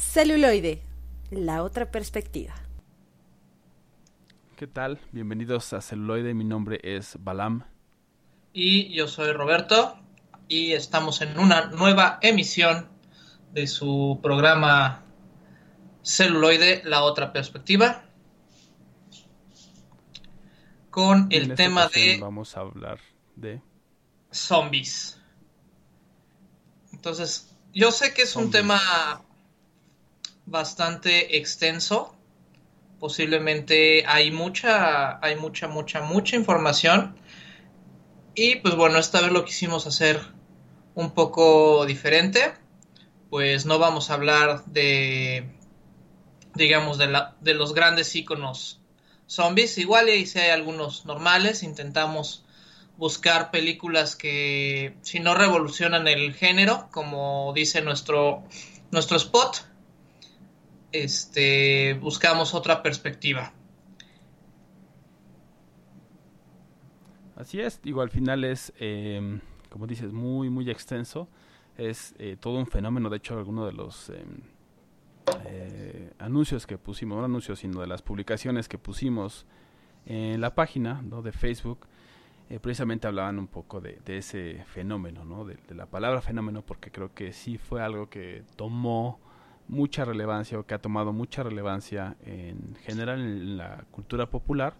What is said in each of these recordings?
Celuloide, la otra perspectiva. ¿Qué tal? Bienvenidos a Celuloide, mi nombre es Balam. Y yo soy Roberto y estamos en una nueva emisión de su programa Celuloide, la otra perspectiva. Con el tema de... Vamos a hablar de... Zombies. Entonces, yo sé que es un tema bastante extenso. Posiblemente hay mucha, hay mucha, mucha, mucha información. Y pues bueno, esta vez lo quisimos hacer un poco diferente. Pues no vamos a hablar de, digamos, de, la, de los grandes iconos zombies. Igual y si hay algunos normales, intentamos buscar películas que si no revolucionan el género, como dice nuestro, nuestro spot, este, buscamos otra perspectiva. Así es, digo, al final es, em, como dices, muy, muy extenso. Es eh, todo un fenómeno, de hecho, alguno de los em, eh, anuncios que pusimos, no anuncios, sino de las publicaciones que pusimos en la página ¿no? de Facebook, eh, precisamente hablaban un poco de, ese fenómeno, ¿no? de, la palabra fenómeno, porque creo que sí fue algo que tomó mucha relevancia o que ha tomado mucha relevancia en general en la cultura popular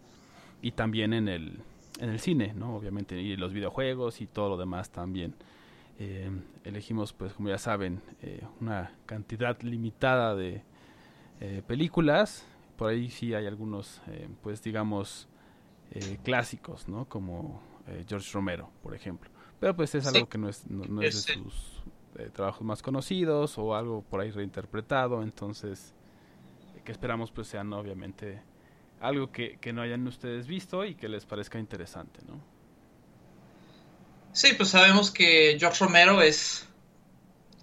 y también en el, en el cine, ¿no? Obviamente, y los videojuegos y todo lo demás también. Eh, elegimos, pues, como ya saben, eh, una cantidad limitada de eh, películas. Por ahí sí hay algunos, pues, digamos, clásicos, ¿no? Como George Romero, por ejemplo. Pero pues es algo que no es, no es de sus trabajos más conocidos o algo por ahí reinterpretado, entonces que esperamos pues sean obviamente algo que, no hayan ustedes visto y que les parezca interesante, ¿no? Sí, pues sabemos que George Romero es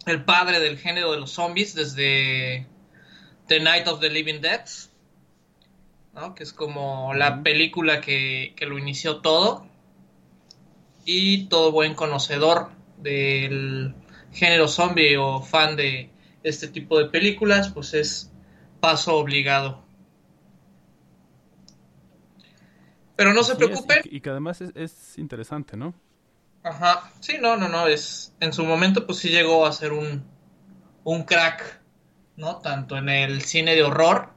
el padre del género de los zombies desde The Night of the Living Dead, ¿no? que es como la película que, que lo inició todo y todo buen conocedor del género zombie o fan de este tipo de películas, pues es paso obligado. Pero no se preocupen. y, que además es, interesante, ¿no? Ajá, sí, no, no, no, es, en su momento pues sí llegó a ser un, un crack, ¿no? Tanto en el cine de horror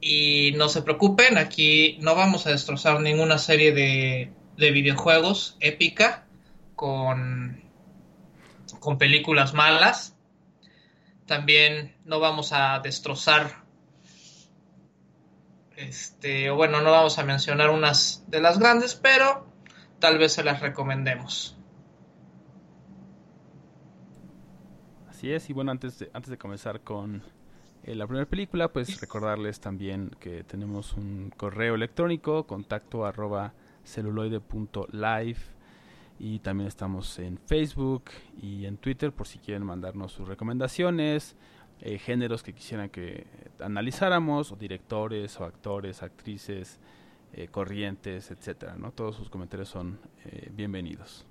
y no se preocupen, aquí no vamos a destrozar ninguna serie de, de videojuegos épica con con películas malas. También no vamos a destrozar, este, o bueno, no vamos a mencionar unas de las grandes, pero tal vez se las recomendemos. Así es, y bueno, antes de, antes de comenzar con eh, la primera película, pues recordarles también que tenemos un correo electrónico, contacto arroba celuloide.live y también estamos en Facebook y en Twitter por si quieren mandarnos sus recomendaciones, eh, géneros que quisieran que analizáramos, o directores, o actores, actrices, eh, corrientes, etcétera, ¿no? Todos sus comentarios son eh, bienvenidos.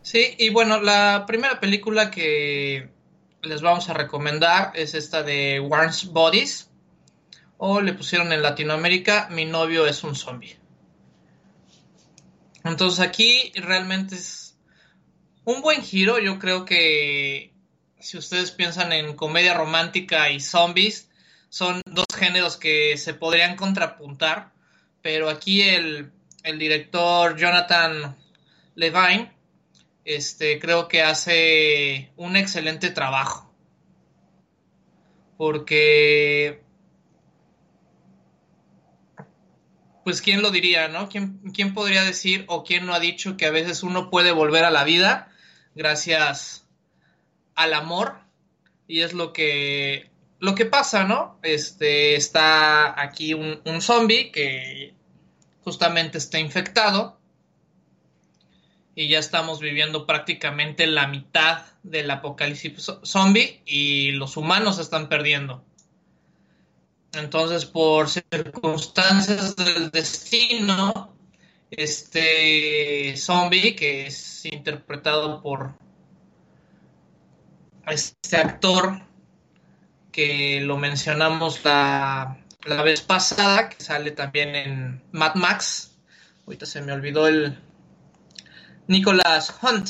Sí, y bueno, la primera película que les vamos a recomendar es esta de Warren's Bodies, o le pusieron en Latinoamérica Mi novio es un zombie. Entonces aquí realmente es un buen giro. Yo creo que si ustedes piensan en comedia romántica y zombies, son dos géneros que se podrían contrapuntar. Pero aquí el, director Jonathan Levine, este, creo que hace un excelente trabajo. Porque pues quién lo diría, ¿no? ¿Quién, ¿Quién, podría decir o quién no ha dicho que a veces uno puede volver a la vida gracias al amor? Y es lo que, lo que pasa, ¿no? Este, está aquí un, un zombie que justamente está infectado y ya estamos viviendo prácticamente la mitad del apocalipsis zombie y los humanos están perdiendo. Entonces, por circunstancias del destino, este zombie, que es interpretado por este actor que lo mencionamos la, la vez pasada, que sale también en Mad Max. Ahorita se me olvidó el Nicholas Hunt.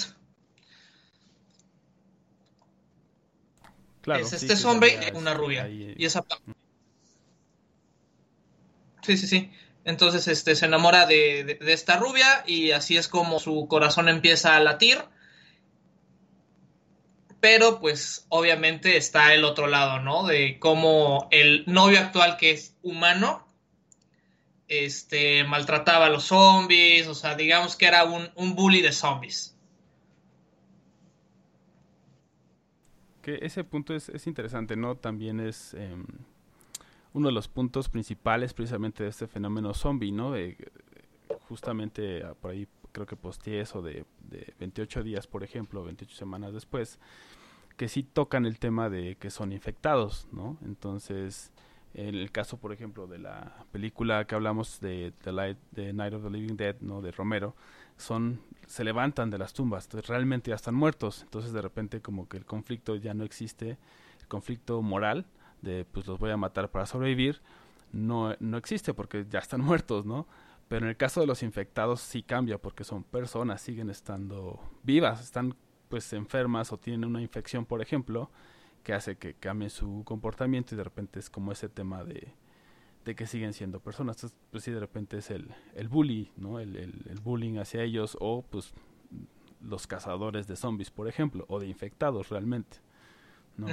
Claro, es sí, este que zombie una rubia. ahí, eh, Y esa Sí, sí, sí. Entonces este, se enamora de, de- esta rubia y así es como su corazón empieza a latir. Pero pues obviamente está el otro lado, ¿no? De cómo el novio actual que es humano, este, maltrataba a los zombies, o sea, digamos que era un, un bully de zombies. Que ese punto es, es interesante, ¿no? También es em, uno de los puntos principales precisamente de este fenómeno zombie, ¿no? De- justamente ah, por ahí creo que posteé eso de, de 28 días, por ejemplo, 28 semanas después, que sí tocan el tema de que son infectados, ¿no? Entonces, en el caso, por ejemplo, de la película que hablamos de The, Light, The Night of the Living Dead, ¿no? De Romero, son se levantan de las tumbas, realmente ya están muertos, entonces de repente como que el conflicto ya no existe, el conflicto moral de pues los voy a matar para sobrevivir no, no existe porque ya están muertos, ¿no? Pero en el caso de los infectados sí cambia porque son personas, siguen estando vivas, están pues enfermas o tienen una infección, por ejemplo, que hace que cambie su comportamiento y de repente es como ese tema de, de que siguen siendo personas. Entonces, pues sí, de repente es el, el ¿no? El, bullying hacia ellos o pues los cazadores de zombies, por ejemplo, o de infectados realmente, ¿no?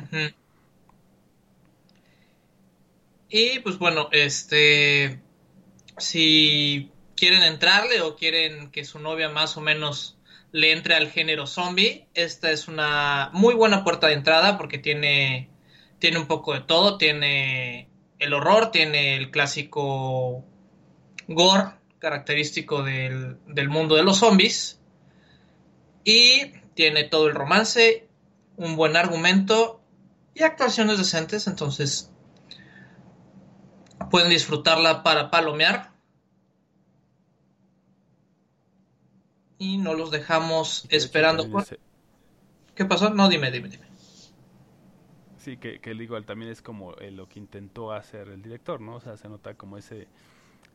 Y pues bueno, este, si quieren entrarle o quieren que su novia más o menos le entre al género zombie, esta es una muy buena puerta de entrada porque tiene, tiene un poco de todo, tiene el horror, tiene el clásico gore característico del, del mundo de los zombies. Y tiene todo el romance, un buen argumento y actuaciones decentes, entonces pueden disfrutarla para palomear. Y no los dejamos esperando. ¿Qué pasó? No, dime, dime, dime. Sí, que, que igual también es como eh, lo que intentó hacer el director, ¿no? O sea, se nota como ese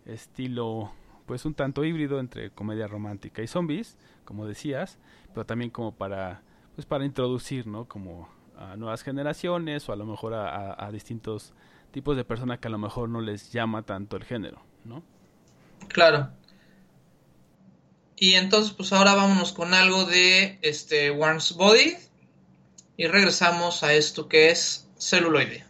estilo, pues un tanto híbrido entre comedia romántica y zombies, como decías, pero también como para, pues para introducir, ¿no? Como a nuevas generaciones o a lo mejor a, a- a distintos tipos de personas que a lo mejor no les llama tanto el género, ¿no? Claro. Y entonces, pues ahora vámonos con algo de este Warren's Body. Y regresamos a esto que es celuloide.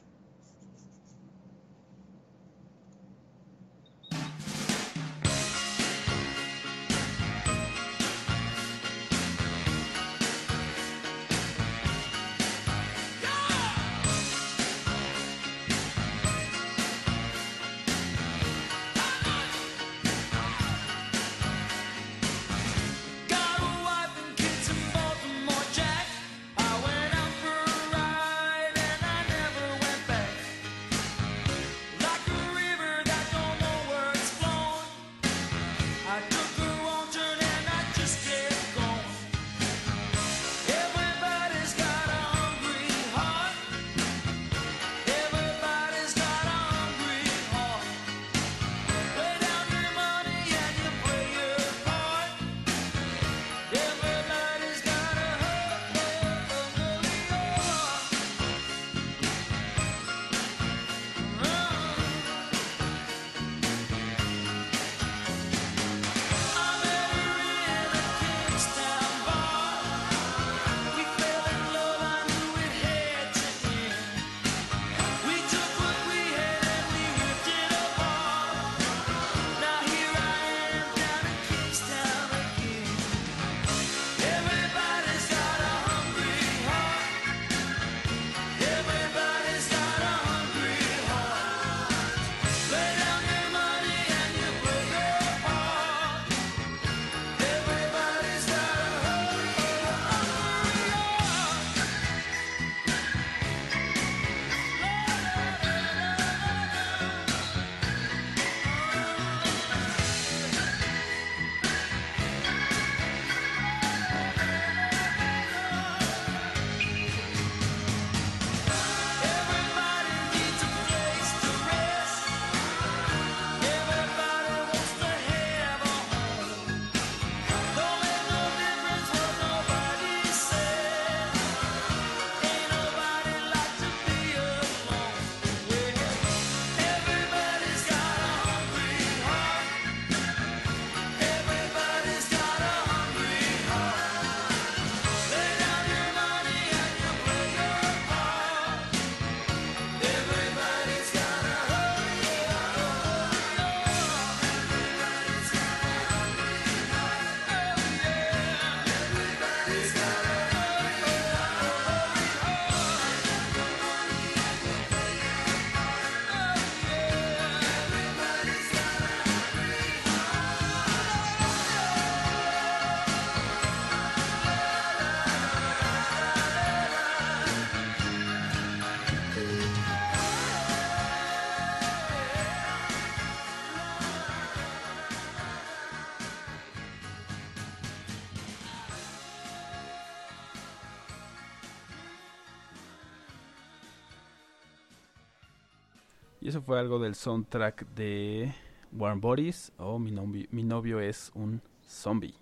Eso fue algo del soundtrack de Warm Bodies o mi, novio, mi novio es un zombie.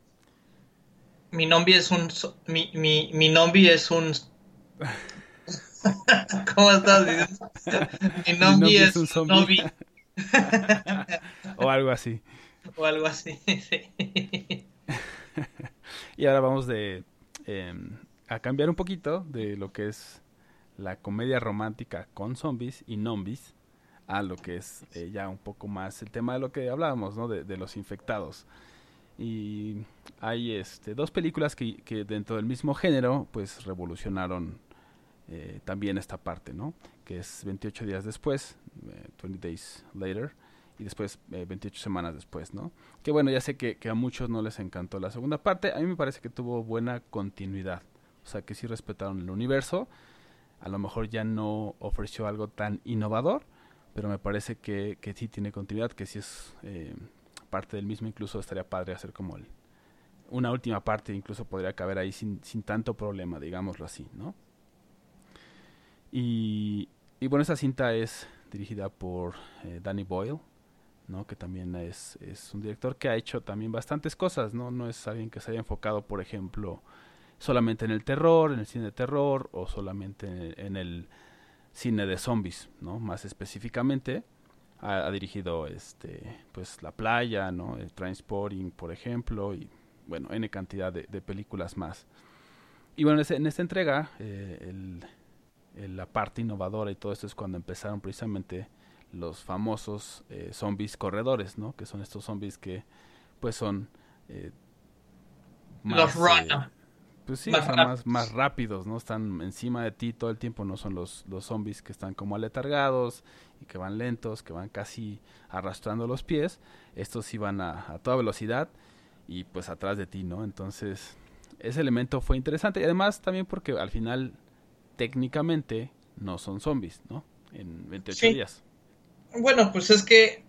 Mi nombre es un. Mi, mi, mi nombre es un. ¿Cómo estás diciendo? Mi nombre es un zombie. o algo así. O algo así. sí. Y ahora vamos de eh, a cambiar un poquito de lo que es la comedia romántica con zombies y nombis a lo que es eh, ya un poco más el tema de lo que hablábamos, ¿no? De, los infectados. Y hay este, dos películas que, que dentro del mismo género pues revolucionaron eh, también esta parte, ¿no? Que es 28 días después, eh, 20 Days Later, y después eh, 28 semanas después, ¿no? Que bueno, ya sé que, que a muchos no les encantó la segunda parte, a mí me parece que tuvo buena continuidad, o sea que sí respetaron el universo, a lo mejor ya no ofreció algo tan innovador, pero me parece que, que sí tiene continuidad, que sí es eh, parte del mismo, incluso estaría padre hacer como el, una última parte, incluso podría caber ahí sin, sin tanto problema, digámoslo así, ¿no? Y, y bueno, esta cinta es dirigida por eh, Danny Boyle, ¿no? que también es, es un director que ha hecho también bastantes cosas, ¿no? No es alguien que se haya enfocado, por ejemplo, solamente en el terror, en el cine de terror, o solamente en el, en el cine de zombies, ¿no? Más específicamente, ha, ha dirigido este, pues La Playa, ¿no? El Transporting, por ejemplo, y bueno, N cantidad de, de películas más. Y bueno, en, esta entrega, eh, el, el- la parte innovadora y todo esto es cuando empezaron precisamente los famosos eh, zombies corredores, ¿no? Que son estos zombies que, pues, son eh, Los eh, run. Pues sí, Más más, más rápidos, ¿no? Están encima de ti todo el tiempo, no son los, los zombies que están como aletargados y que van lentos, que van casi arrastrando los pies. Estos sí van a, a toda velocidad y pues atrás de ti, ¿no? Entonces, ese elemento fue interesante y además también porque al final técnicamente no son zombies, ¿no? En 28 Sí. días. Bueno, pues es que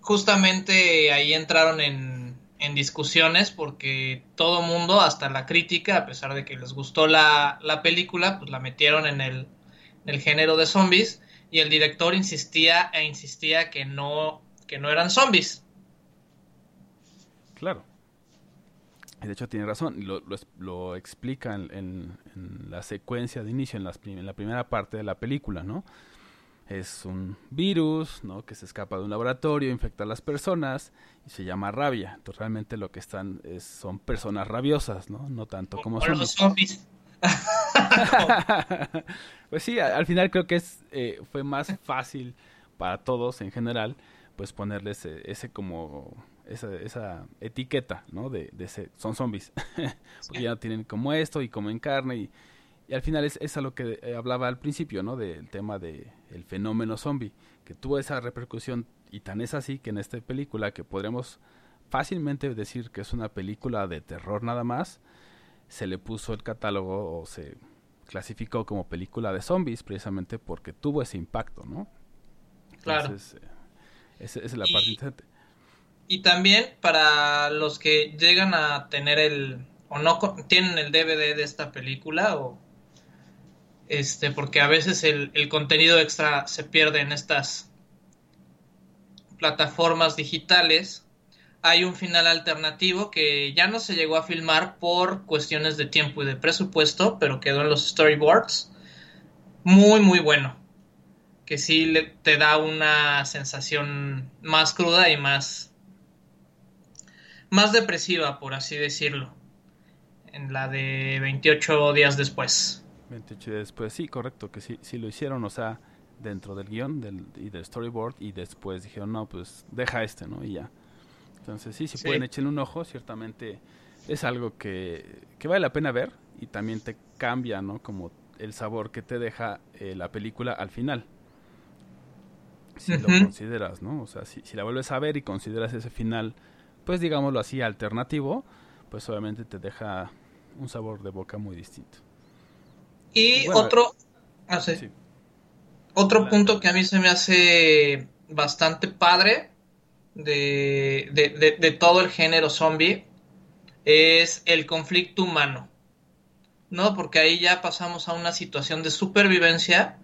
justamente ahí entraron en, en discusiones porque todo mundo, hasta la crítica, a pesar de que les gustó la, la película, pues la metieron en el, el género de zombies y el director insistía e insistía que no, que no eran zombies. Claro. De hecho tiene razón, lo, lo, lo explica en, en- la secuencia de inicio, en, las en la primera parte de la película, ¿no? Es un virus, ¿no? Que se escapa de un laboratorio, infecta a las personas y se llama rabia. Entonces realmente lo que están es, son personas rabiosas, ¿no? No tanto como O los zombies. pues sí, al final creo que es eh, fue más fácil para todos en general, pues ponerles ese, ese como esa, esa etiqueta, ¿no? De, de ese, son zombies, porque ya tienen como esto y comen carne y, y al final es, es a lo que eh, hablaba al principio, ¿no? Del tema de el fenómeno zombie, que tuvo esa repercusión y tan es así que en esta película que podríamos fácilmente decir que es una película de terror nada más, se le puso el catálogo o se clasificó como película de zombies precisamente porque tuvo ese impacto, ¿no? Claro. Entonces, eh, esa, esa es la Y- parte interesante. Y también para los que llegan a tener el o no tienen el DVD de esta película o este porque a veces el, contenido extra se pierde en estas plataformas digitales. Hay un final alternativo que ya no se llegó a filmar por cuestiones de tiempo y de presupuesto pero quedó en los storyboards. Muy muy bueno. Que sí le- te da una sensación más cruda y más más depresiva, por así decirlo, en la de 28 días después. 28 días después, sí, correcto, que sí, sí lo hicieron, o sea, dentro del guion del, y del storyboard y después dijeron, no, pues deja este, ¿no? Y ya. Entonces, sí, si Sí. pueden echarle un ojo, ciertamente es algo que, que vale la pena ver y también te cambia, ¿no? Como el sabor que te deja eh, la película al final. Si lo consideras, ¿no? O sea, si, si la vuelves a ver y consideras ese final, pues digámoslo así, alternativo, pues obviamente te deja un sabor de boca muy distinto. Y Bueno, otro, ah, sí. Sí. otro punto que a mí se me hace bastante padre de, de, de- de todo el género zombie es el conflicto humano. ¿No? Porque ahí ya pasamos a una situación de supervivencia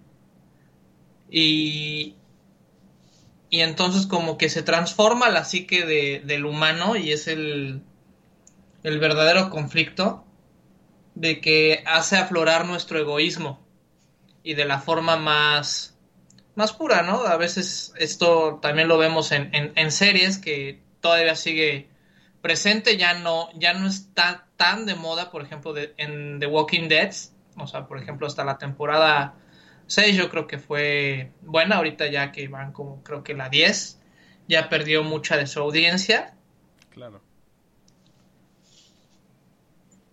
y, y entonces como que se transforma la psique de, del humano y es el, el verdadero conflicto de que hace aflorar nuestro egoísmo y de la forma más, más pura, ¿no? A veces esto también lo vemos en, en, en series que todavía sigue presente, ya no, ya no está tan de moda, por ejemplo, de, en The Walking Dead, o sea, por ejemplo, hasta la temporada 6 yo creo que fue buena, ahorita ya que van como creo que la 10, ya perdió mucha de su audiencia, Claro.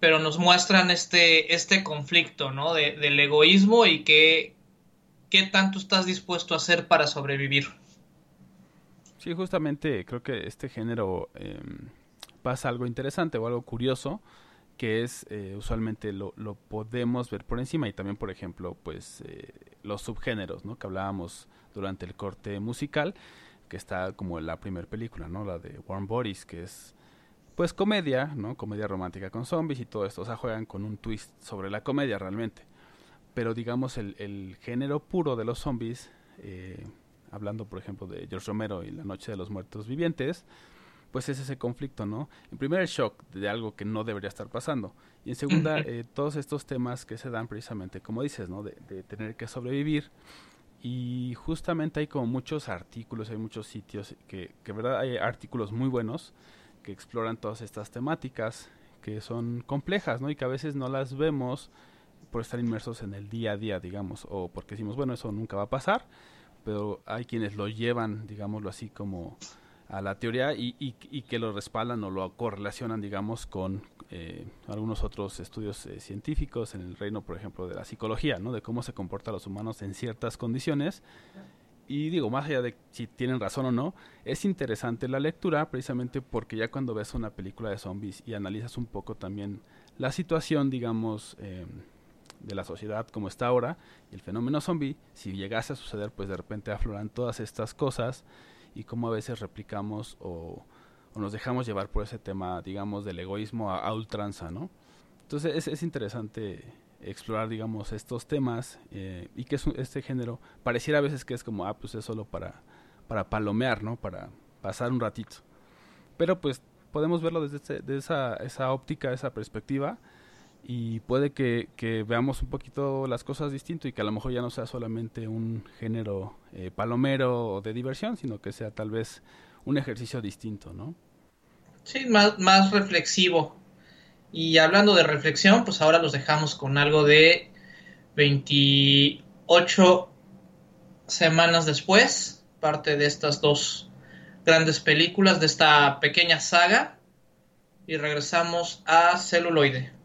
Pero nos muestran este, este conflicto, ¿no? De, del egoísmo y qué, qué tanto estás dispuesto a hacer para sobrevivir. Sí, justamente creo que este género eh, pasa algo interesante o algo curioso, que es eh, usualmente lo, lo, podemos ver por encima y también, por ejemplo, pues eh, los subgéneros, ¿no? Que hablábamos durante el corte musical, que está como la primera película, ¿no? La de Warm Bodies, que es pues comedia, ¿no? Comedia romántica con zombies y todo esto, o sea, juegan con un twist sobre la comedia realmente. Pero digamos el, el género puro de los zombies, eh, hablando por ejemplo de George Romero y La Noche de los Muertos Vivientes, pues es ese conflicto, ¿no? En primer el shock de algo que no debería estar pasando. Y en segunda, eh, todos estos temas que se dan precisamente, como dices, ¿no? De, de, tener que sobrevivir. Y justamente hay como muchos artículos, hay muchos sitios que, que verdad, hay artículos muy buenos que exploran todas estas temáticas que son complejas, ¿no? Y que a veces no las vemos por estar inmersos en el día a día, digamos, o porque decimos, bueno, eso nunca va a pasar, pero hay quienes lo llevan, digámoslo así, como a la teoría y, y, que lo respaldan o lo correlacionan, digamos, con eh, algunos otros estudios eh, científicos en el reino, por ejemplo, de la psicología, ¿no? De cómo se comportan los humanos en ciertas condiciones. Y digo, más allá de si tienen razón o no, es interesante la lectura precisamente porque ya cuando ves una película de zombies y analizas un poco también la situación, digamos, eh, de la sociedad como está ahora y el fenómeno zombie, si llegase a suceder, pues de repente afloran todas estas cosas y cómo a veces replicamos o, o, nos dejamos llevar por ese tema, digamos, del egoísmo a, a ultranza, ¿no? Entonces es, es, interesante explorar, digamos, estos temas eh, y que es este género pareciera a veces que es como, ah, pues es solo para, para palomear, ¿no? Para pasar un ratito. Pero pues podemos verlo desde, este, esa, óptica, esa perspectiva y puede que, veamos un poquito las cosas distinto y que a lo mejor ya no sea solamente un género eh, palomero de diversión, sino que sea tal vez un ejercicio distinto, ¿no? Sí, más, más reflexivo. Y hablando de reflexión, pues ahora los dejamos con algo de 28 semanas después, parte de estas dos grandes películas, de esta pequeña saga, y regresamos a celuloide.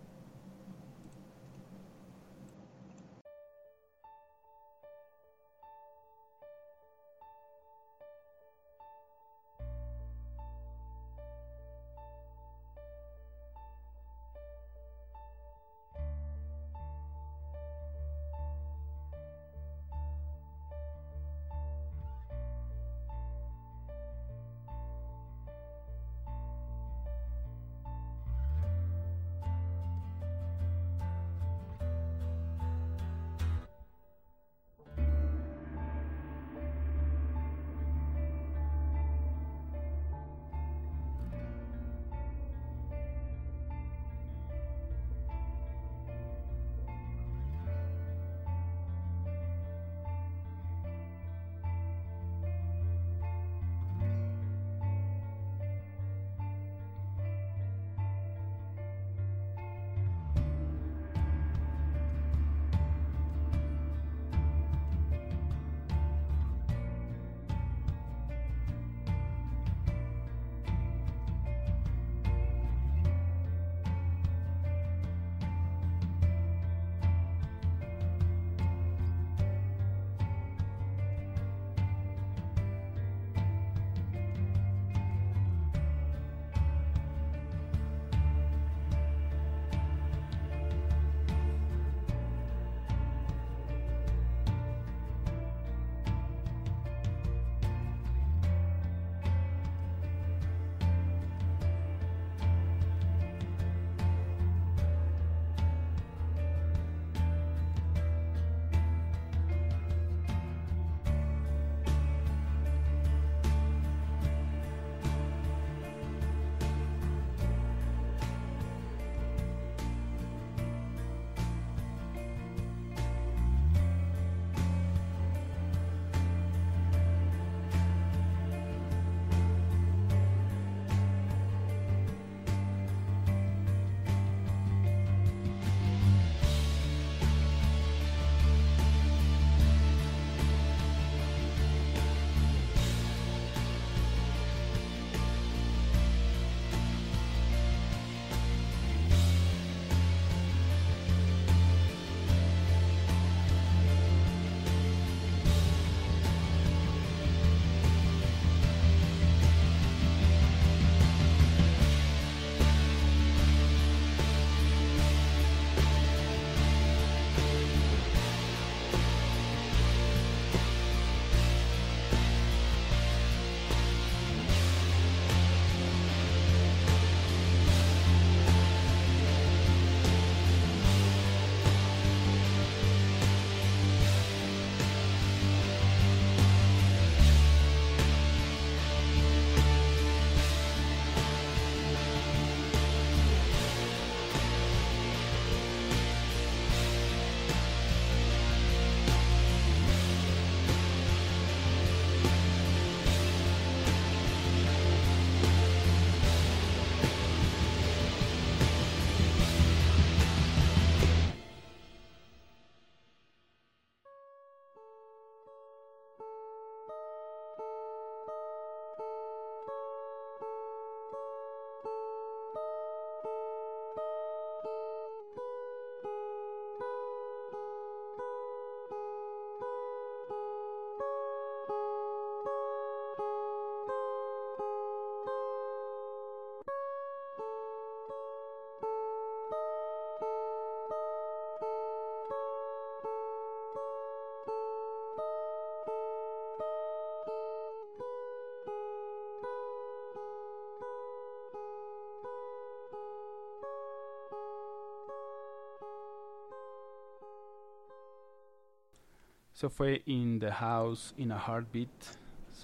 Eso fue In the House, In a Heartbeat,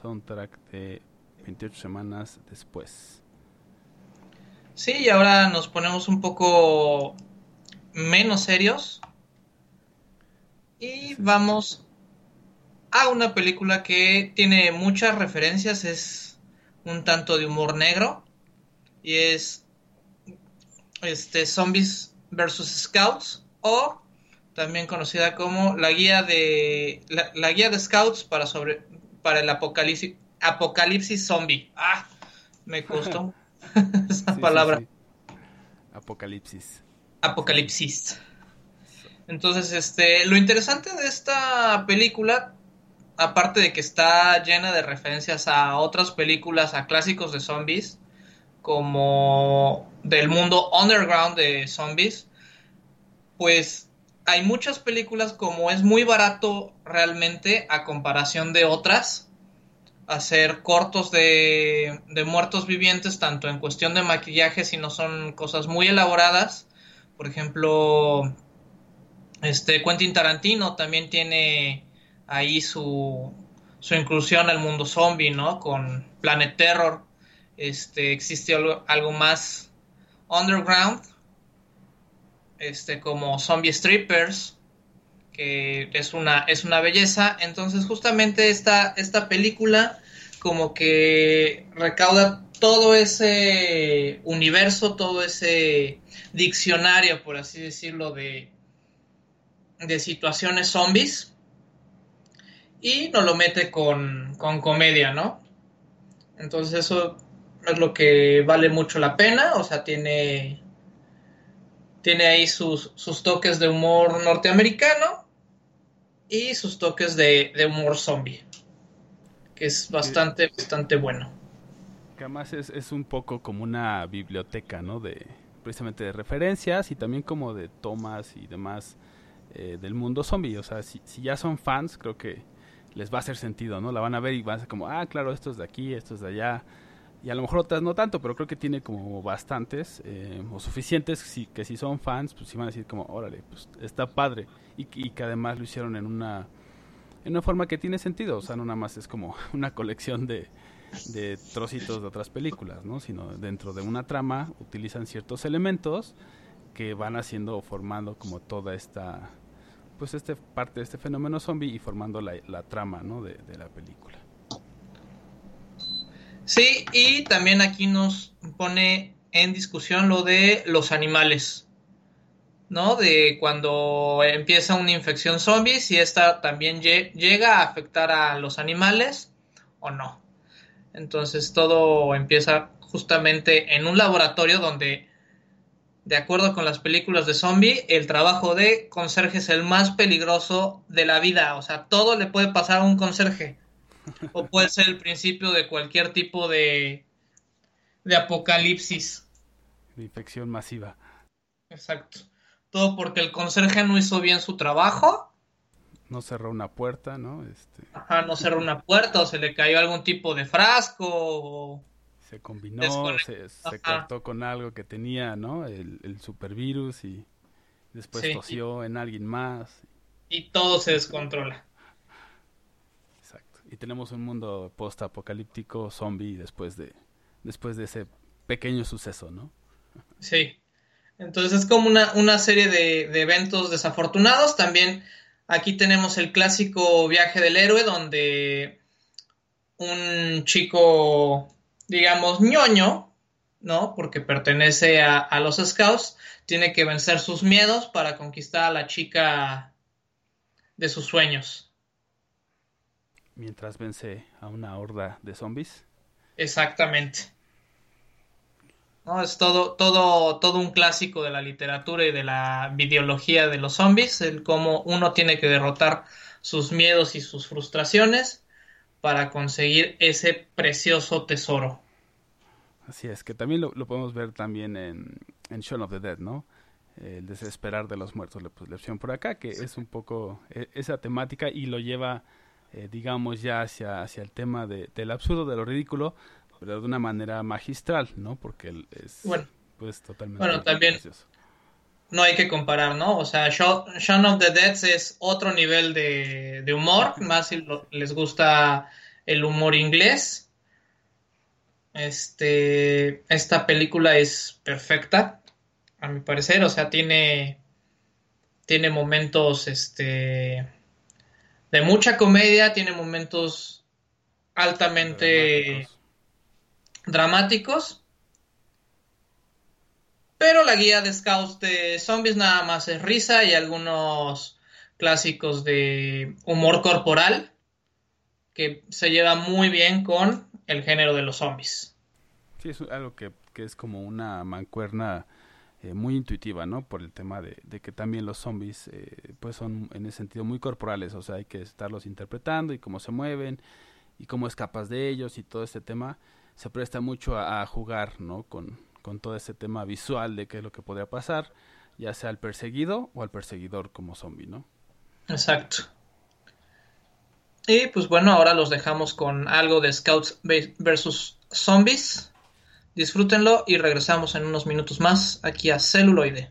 soundtrack de 28 semanas después. Sí, y ahora nos ponemos un poco menos serios. Y vamos a una película que tiene muchas referencias, es un tanto de humor negro. Y es este Zombies vs Scouts. O también conocida como la guía de. La, la guía de Scouts para sobre. para el apocalipsis. Apocalipsis zombie. Ah, me costó esa Sí, sí, palabra. sí. Apocalipsis. Apocalipsis. Entonces, este, lo interesante de esta película, aparte de que está llena de referencias a otras películas, a clásicos de zombies, como del mundo underground de zombies, pues hay muchas películas como es muy barato realmente a comparación de otras, hacer cortos de, de muertos vivientes, tanto en cuestión de maquillaje, si no son cosas muy elaboradas. Por ejemplo, este Quentin Tarantino también tiene ahí su, su inclusión al mundo zombie, ¿no? Con Planet Terror. Este, existe algo, algo más underground, este, como Zombie Strippers, que es una, es una belleza. Entonces, justamente esta, esta película como que recauda todo ese universo, todo ese diccionario, por así decirlo, de, de situaciones zombies y nos lo mete con, con comedia, ¿no? Entonces eso es lo que vale mucho la pena, o sea, tiene, tiene ahí sus, sus toques de humor norteamericano y sus toques de, de humor zombie, que es bastante, bastante bueno. Que además es, es un poco como una biblioteca, ¿no? De precisamente de referencias y también como de tomas y demás eh, del mundo zombie. O sea, si, si ya son fans, creo que les va a hacer sentido, ¿no? La van a ver y van a ser como, ah, claro, esto es de aquí, esto es de allá. Y a lo mejor otras no tanto, pero creo que tiene como bastantes eh, o suficientes si, que si son fans, pues sí van a decir como, órale, pues está padre. Y, y que además lo hicieron en una, en una forma que tiene sentido. O sea, no nada más es como una colección de, de trocitos de otras películas, ¿no? Sino dentro de una trama utilizan ciertos elementos que van haciendo formando como toda esta pues este parte de este fenómeno zombie y formando la, la trama, ¿no? De, de la película. Sí, y también aquí nos pone en discusión lo de los animales, ¿no? De cuando empieza una infección zombie, si esta también lle- llega a afectar a los animales o no. Entonces todo empieza justamente en un laboratorio donde, de acuerdo con las películas de zombie, el trabajo de conserje es el más peligroso de la vida. O sea, todo le puede pasar a un conserje. O puede ser el principio de cualquier tipo de, de apocalipsis. De infección masiva. Exacto. Todo porque el conserje no hizo bien su trabajo. No cerró una puerta, ¿no? Este, Ajá, no cerró una puerta o se le cayó algún tipo de frasco. o- se combinó, se, cortó con algo que tenía, ¿no? El, el supervirus y después Sí. tosió en alguien más. Y todo se descontrola. Y tenemos un mundo post-apocalíptico zombie después de, después de ese pequeño suceso, ¿no? Sí. Entonces es como una, una serie de, de eventos desafortunados. También aquí tenemos el clásico viaje del héroe donde un chico, digamos, ñoño, ¿no? Porque pertenece a, a los scouts, tiene que vencer sus miedos para conquistar a la chica de sus sueños. Mientras vence a una horda de zombies. Exactamente. No, es todo, todo, todo un clásico de la literatura y de la videología de los zombies, el cómo uno tiene que derrotar sus miedos y sus frustraciones para conseguir ese precioso tesoro. Así es, que también lo, lo podemos ver también en, en Shaun of the Dead, ¿no? El desesperar de los muertos, le puse la opción por acá, que es un poco eh, esa temática y lo lleva, eh, digamos, ya hacia, hacia el tema de, del absurdo, de lo ridículo, pero de una manera magistral, ¿no? Porque es, Bueno. pues, totalmente Bueno, también- gracioso. no hay que comparar, ¿no? O sea, Shaun Shaun of the Dead es otro nivel de, de humor, más si lo- les gusta el humor inglés. Este, esta película es perfecta, a mi parecer, o sea, tiene, tiene momentos, este, de mucha comedia, tiene momentos altamente dramáticos. Pero la guía de scouts de zombies nada más es risa y algunos clásicos de humor corporal que se lleva muy bien con el género de los zombies. Sí, es algo que, que es como una mancuerna eh, muy intuitiva, ¿no? Por el tema de, que también los zombies, eh, pues son en ese sentido muy corporales, o sea, hay que estarlos interpretando y cómo se mueven y cómo escapas de ellos y todo este tema se presta mucho a, jugar, ¿no? Con, con todo ese tema visual de qué es lo que podría pasar, ya sea al perseguido o al perseguidor como zombie, ¿no? Exacto. Y pues bueno, ahora los dejamos con algo de Scouts versus Zombies. Disfrútenlo y regresamos en unos minutos más aquí a Celuloide.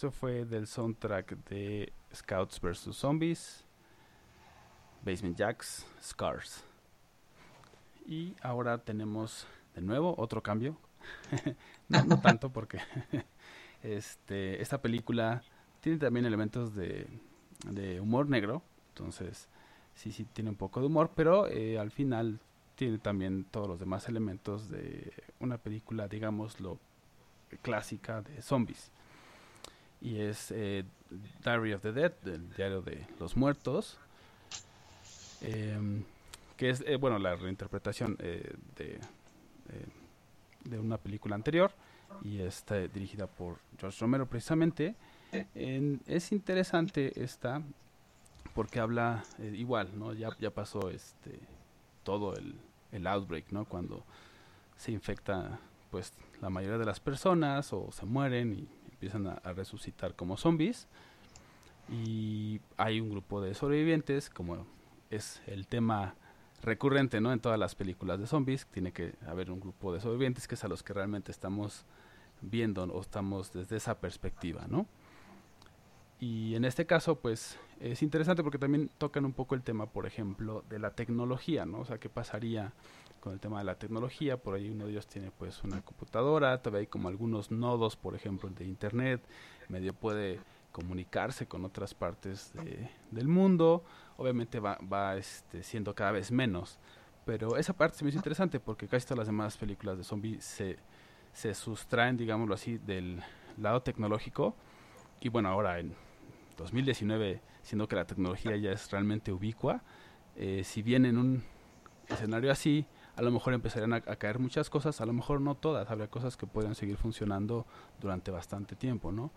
Eso fue del soundtrack de Scouts vs. Zombies, Basement Jacks, Scars. Y ahora tenemos de nuevo otro cambio. no, tanto porque este, esta película tiene también elementos de, de humor negro. Entonces, sí, sí tiene un poco de humor, pero eh, al final tiene también todos los demás elementos de una película, digámoslo, clásica de zombies. Y es eh, Diary of the Dead, el diario de los muertos. em, que es, eh, bueno, la reinterpretación eh, de, eh, de una película anterior. Y está dirigida por George Romero, precisamente. En- es interesante esta, porque habla eh, igual, ¿no? Ya, ya pasó este todo el, el outbreak, ¿no? Cuando se infecta, pues, la mayoría de las personas o se mueren y empiezan a, a resucitar como zombies. Y hay un grupo de sobrevivientes, como es el tema recurrente, ¿no? En todas las películas de zombies, tiene que haber un grupo de sobrevivientes que es a los que realmente estamos viendo o estamos desde esa perspectiva, ¿no? Y en este caso, pues, es interesante porque también tocan un poco el tema, por ejemplo, de la tecnología, ¿no? O sea, ¿qué pasaría con el tema de la tecnología? Por ahí uno de ellos tiene, pues, una computadora, todavía hay como algunos nodos, por ejemplo, de internet, medio puede comunicarse con otras partes de- del mundo, obviamente va, va este, siendo cada vez menos, pero esa parte se me hizo interesante porque casi todas las demás películas de zombies se, se sustraen, digámoslo así, del lado tecnológico, y bueno, ahora en 2019, siendo que la tecnología ya es realmente ubicua, eh, si bien en un escenario así, a lo mejor empezarían a, caer muchas cosas, a lo mejor no todas, habría cosas que podrían seguir funcionando durante bastante tiempo, ¿no?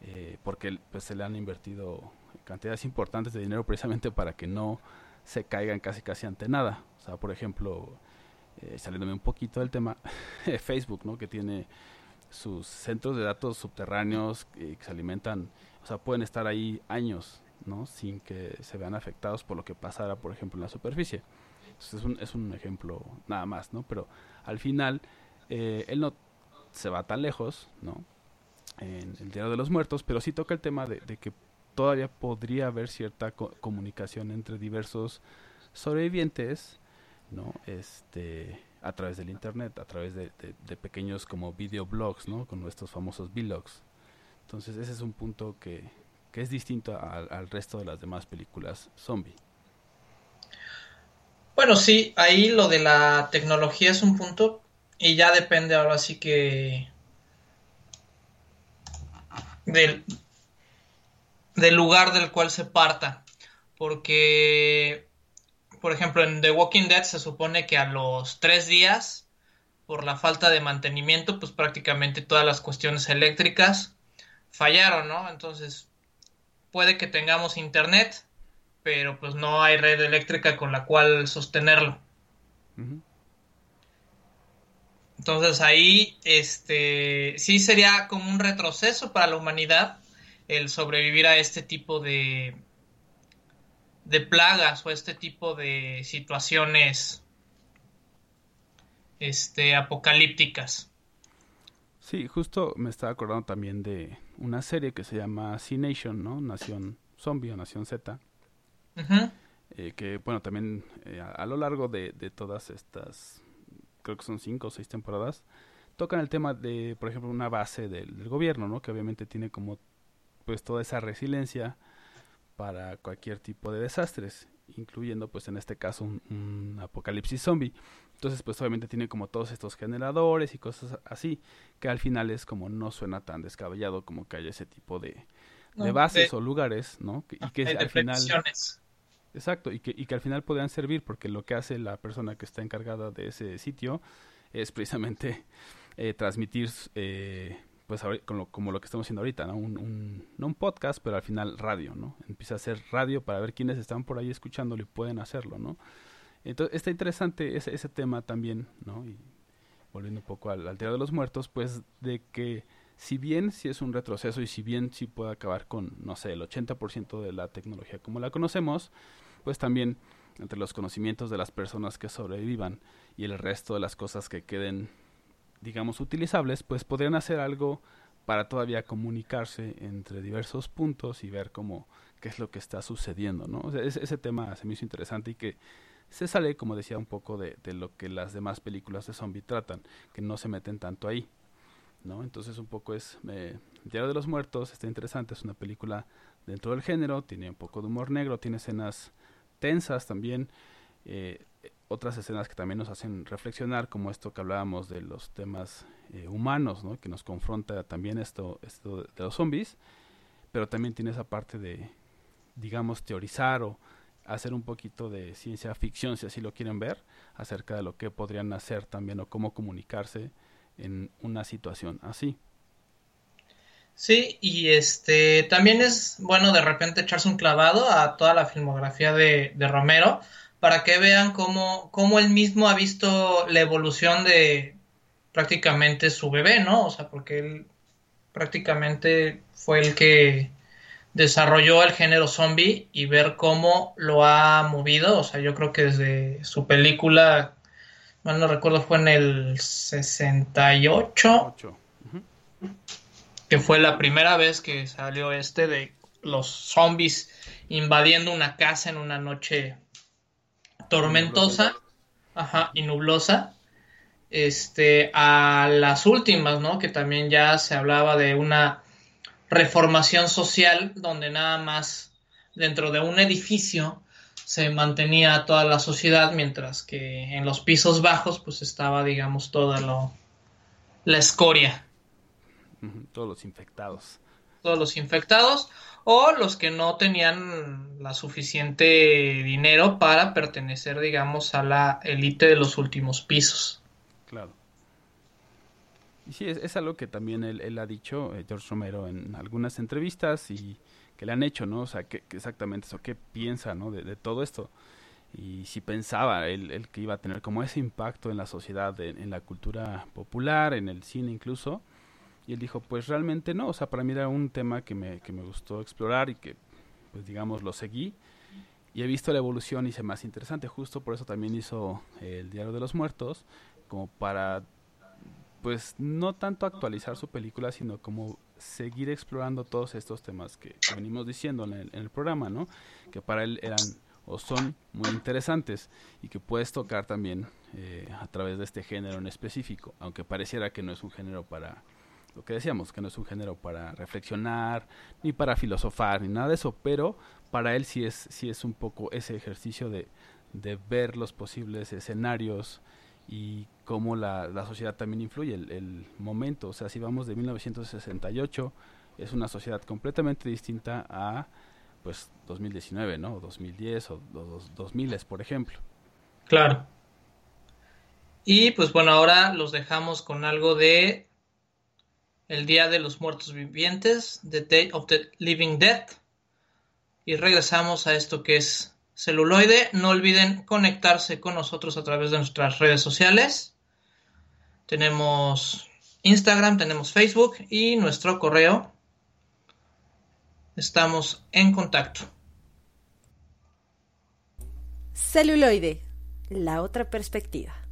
Eh, porque pues, se le han invertido cantidades importantes de dinero precisamente para que no se caigan casi casi ante nada. O sea, por ejemplo, eh, saliéndome un poquito del tema, Facebook, ¿no? Que tiene sus centros de datos subterráneos que se alimentan, o sea, pueden estar ahí años, ¿no? Sin que se vean afectados por lo que pasara, por ejemplo, en la superficie. Entonces, es un, es un ejemplo nada más, ¿no? Pero al final, eh, él no se va tan lejos, ¿no? En el Diario de los Muertos, pero sí toca el tema de, que todavía podría haber cierta co- comunicación entre diversos sobrevivientes, ¿no? Este, a través del internet, a través de pequeños como videoblogs, ¿no? Con nuestros famosos vlogs. Entonces ese es un punto que, que es distinto al- al resto de las demás películas zombie. Bueno, sí, ahí lo de la tecnología es un punto y ya depende ahora sí que del, del lugar del cual se parta. Porque, por ejemplo, en The Walking Dead se supone que a los tres días, por la falta de mantenimiento, pues prácticamente todas las cuestiones eléctricas fallaron, ¿no? Entonces, puede que tengamos internet, pero pues no hay red eléctrica con la cual sostenerlo. Entonces ahí, este, sí sería como un retroceso para la humanidad el sobrevivir a este tipo de, de plagas o este tipo de situaciones, este, apocalípticas. Sí, justo me estaba acordando también de una serie que se llama Sea Nation, ¿no? Nación Zombie o Nación Z. Eh, que bueno, también eh, a, a lo largo de, de todas estas, creo que son cinco o seis temporadas, tocan el tema de, por ejemplo, una base del, del gobierno, ¿no? Que obviamente tiene como pues toda esa resiliencia para cualquier tipo de desastres, incluyendo pues en este caso un, un apocalipsis zombie. Entonces pues obviamente tiene como todos estos generadores y cosas así, que al final es como no suena tan descabellado como que haya ese tipo de, de bases de- o lugares, ¿no? Y que al final... Exacto, y que, y que al final podrían servir porque lo que hace la persona que está encargada de ese sitio es precisamente eh, transmitir, eh, pues con lo- como lo que estamos haciendo ahorita, ¿no? Un, un- no un podcast, pero al final radio, ¿no? Empieza a hacer radio para ver quiénes están por ahí escuchándolo y pueden hacerlo, ¿no? Entonces está interesante ese, ese tema también, ¿no? Y volviendo un poco al, al Día de los Muertos, pues de que si bien sí es un retroceso y si bien sí puede acabar con, no sé, el 80% de la tecnología como la conocemos, pues también entre los conocimientos de las personas que sobrevivan y el resto de las cosas que queden, digamos, utilizables, pues podrían hacer algo para todavía comunicarse entre diversos puntos y ver cómo qué es lo que está sucediendo, ¿no? Ese, ese tema se me hizo interesante y que se sale, como decía, un poco de, de lo que las demás películas de zombie tratan, que no se meten tanto ahí, Entonces un poco es eh, Diario de los Muertos, está interesante, es una película dentro del género, tiene un poco de humor negro, tiene escenas tensas también, eh, otras escenas que también nos hacen reflexionar, como esto que hablábamos de los temas eh, humanos, ¿no? que nos confronta también esto, esto de los zombies, pero también tiene esa parte de, digamos, teorizar o hacer un poquito de ciencia ficción, si así lo quieren ver, acerca de lo que podrían hacer también o cómo comunicarse en una situación así. Sí, y este también es bueno de repente echarse un clavado a toda la filmografía de, de Romero para que vean cómo, cómo él mismo ha visto la evolución de prácticamente su bebé, ¿no? O sea, porque él prácticamente fue el que desarrolló el género zombie y ver cómo lo ha movido. O sea, yo creo que desde su película, mal no recuerdo, fue en el 68 Ocho. Ujú. que fue la primera vez que salió este de los zombies invadiendo una casa en una noche tormentosa, ajá, y nublosa. Este, a las últimas, ¿no? Que también ya se hablaba de una reformación social donde nada más dentro de un edificio se mantenía toda la sociedad, mientras que en los pisos bajos pues estaba, digamos, toda lo, la escoria. Todos los infectados. todos los infectados o los que no tenían la suficiente dinero para pertenecer, digamos, a la élite de los últimos pisos. Claro. Sí, es, es algo que también él, él ha dicho, eh, George Romero, en algunas entrevistas y que le han hecho, ¿no? O sea, que, exactamente eso, qué piensa, ¿no? De, todo esto. Y si pensaba él, él que iba a tener como ese impacto en la sociedad, en, la cultura popular, en el cine incluso. Y él dijo, pues realmente no, o sea, para mí era un tema que me, que me gustó explorar y que, pues digamos, lo seguí. Y he visto la evolución y se me interesante. Justo por eso también hizo eh, el Diario de los Muertos, como para, pues, no tanto actualizar su película, sino como seguir explorando todos estos temas que, venimos diciendo en el, en el programa, ¿no? Que para él eran o son muy interesantes y que puedes tocar también eh, a través de este género en específico, aunque pareciera que no es un género para, lo que decíamos, que no es un género para reflexionar, ni para filosofar, ni nada de eso, pero para él sí es, sí es un poco ese ejercicio de, de ver los posibles escenarios y cómo la, la sociedad también influye, el, el momento, o sea, si vamos de 1968, es una sociedad completamente distinta a pues 2019, ¿no? O 2010 o dos- 2000, por ejemplo. Claro. Y pues bueno, ahora los dejamos con algo de El Día de los Muertos Vivientes, The Day of the Living Dead. Y regresamos a esto que es celuloide. No olviden conectarse con nosotros a través de nuestras redes sociales. Tenemos Instagram, tenemos Facebook y nuestro correo. Estamos en contacto. Celuloide, la otra perspectiva.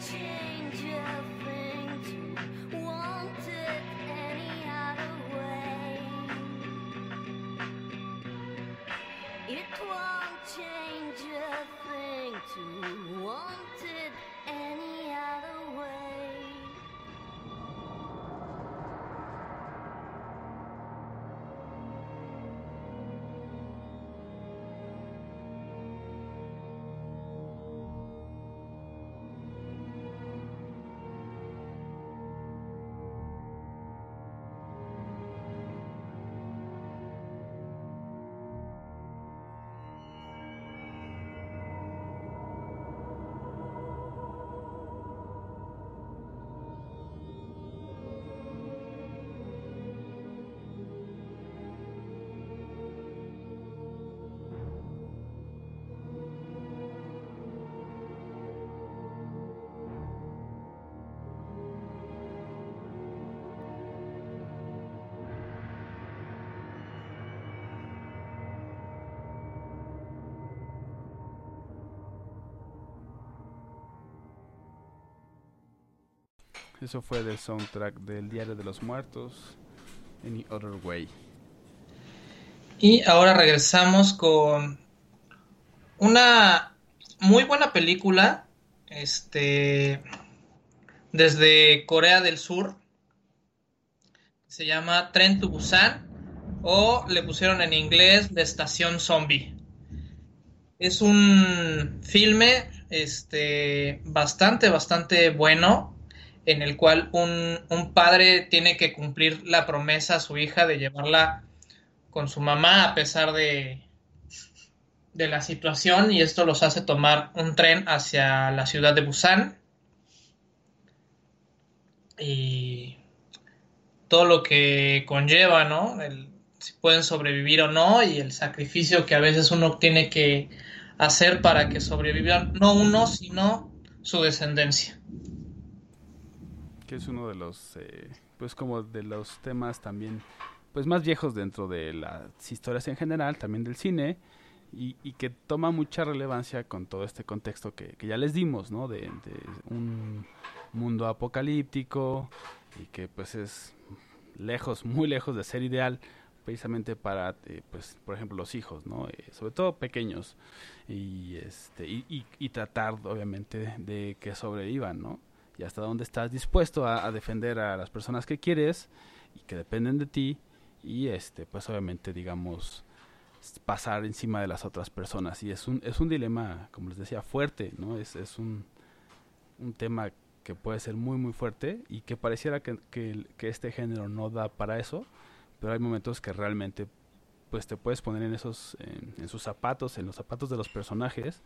tears. Eso fue del soundtrack del Diario de los Muertos, Any Other Way. Y ahora regresamos con una muy buena película, este, desde Corea del Sur. Se llama Tren to Busan o le pusieron en inglés La Estación Zombie. Es un filme, este, bastante, bastante bueno en el cual un, un padre tiene que cumplir la promesa a su hija de llevarla con su mamá a pesar de, de la situación y esto los hace tomar un tren hacia la ciudad de Busan y todo lo que conlleva, ¿no? El, si pueden sobrevivir o no y el sacrificio que a veces uno tiene que hacer para que sobrevivan no uno, sino su descendencia. Que es uno de los eh, pues como de los temas también pues más viejos dentro de las historias en general también del cine y, que toma mucha relevancia con todo este contexto que, que ya les dimos no de, de un mundo apocalíptico y que pues es lejos muy lejos de ser ideal precisamente para eh, pues por ejemplo los hijos no Eh, sobre todo pequeños y este y, y- y tratar obviamente de que sobrevivan no y hasta dónde estás dispuesto a, a defender a las personas que quieres y que dependen de ti y este pues obviamente digamos pasar encima de las otras personas. Y es un es un dilema como les decía fuerte no es, es un un tema que puede ser muy muy fuerte y que pareciera que, que, que este género no da para eso pero hay momentos que realmente pues te puedes poner en esos en, sus zapatos en los zapatos de los personajes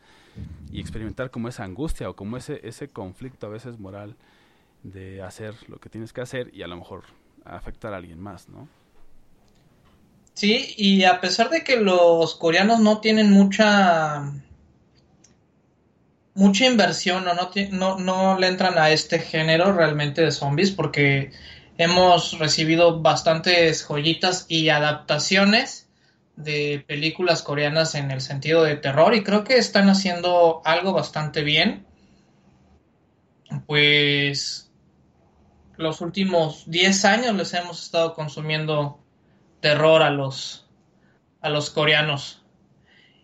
y experimentar como esa angustia o como ese ese conflicto a veces moral de hacer lo que tienes que hacer y a lo mejor afectar a alguien más no Sí, y a pesar de que los coreanos no tienen mucha mucha inversión o no, no, no le entran a este género realmente de zombies porque hemos recibido bastantes joyitas y adaptaciones de películas coreanas en el sentido de terror y creo que están haciendo algo bastante bien. Pues los últimos 10 años les hemos estado consumiendo terror a los a los coreanos.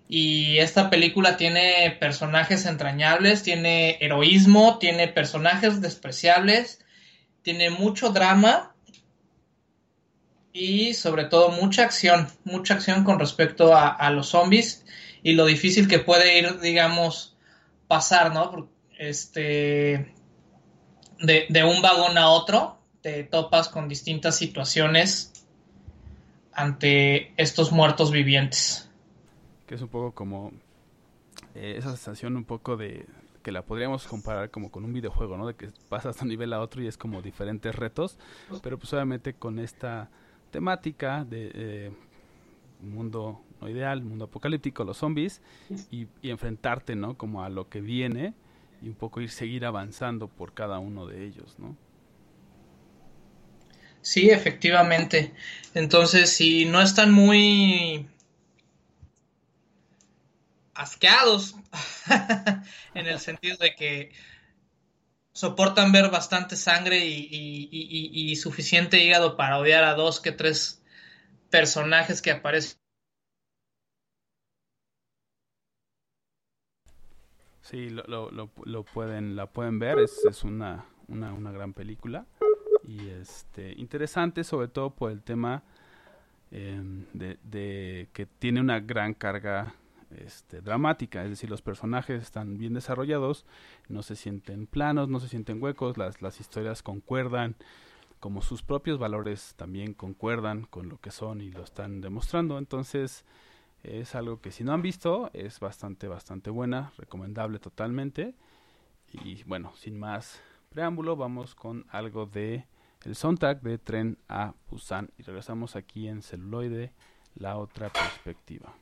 Y esta película tiene personajes entrañables, tiene heroísmo, tiene personajes despreciables, tiene mucho drama y sobre todo mucha acción, mucha acción con respecto a, a los zombies y lo difícil que puede ir, digamos, pasar, ¿no? Este, de, de un vagón a otro, te topas con distintas situaciones ante estos muertos vivientes. que es un poco como eh, esa sensación un poco de que la podríamos comparar como con un videojuego, ¿no? De que pasas de un nivel a otro y es como diferentes retos, pero pues obviamente con esta temática de eh, mundo no ideal, mundo apocalíptico, los zombies y, y enfrentarte, ¿no? Como a lo que viene y un poco ir seguir avanzando por cada uno de ellos, ¿no? Sí, efectivamente. Entonces, si no están muy asqueados, en el sentido de que soportan ver bastante sangre y, suficiente hígado para odiar a dos que tres personajes que aparecen. Sí, lo, lo, lo, lo pueden, la pueden ver, es, es una, una, una gran película y este interesante sobre todo por el tema em, de, de que tiene una gran carga este, dramática, es decir, los personajes están bien desarrollados, no se sienten planos, no se sienten huecos, las, las historias concuerdan, como sus propios valores también concuerdan con lo que son y lo están demostrando, entonces es algo que si no han visto es bastante, bastante buena, recomendable totalmente. Y bueno, sin más preámbulo, vamos con algo de el soundtrack de Tren a Busan. Y regresamos aquí en celuloide, la otra perspectiva.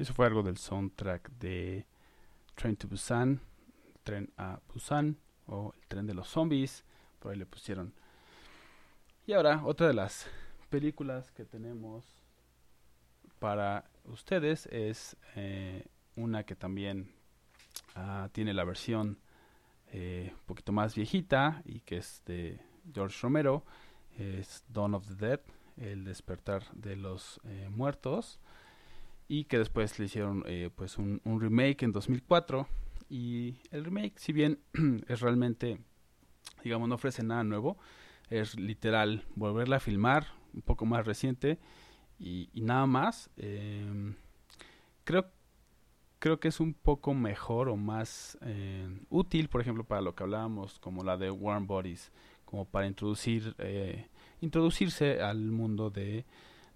Eso fue algo del soundtrack de Train to Busan, Tren a Busan o el tren de los zombies, por ahí le pusieron. Y ahora, otra de las películas que tenemos para ustedes es eh, una que también ah, tiene la versión eh, un poquito más viejita y que es de George Romero, es Dawn of the Dead, el despertar de los eh, muertos y que después le hicieron eh, pues un, remake en 2004 y el remake si bien es realmente digamos no ofrece nada nuevo es literal volverla a filmar un poco más reciente y, y nada más em, creo creo que es un poco mejor o más eh, útil por ejemplo para lo que hablábamos como la de Warm Bodies como para introducir eh, introducirse al mundo de,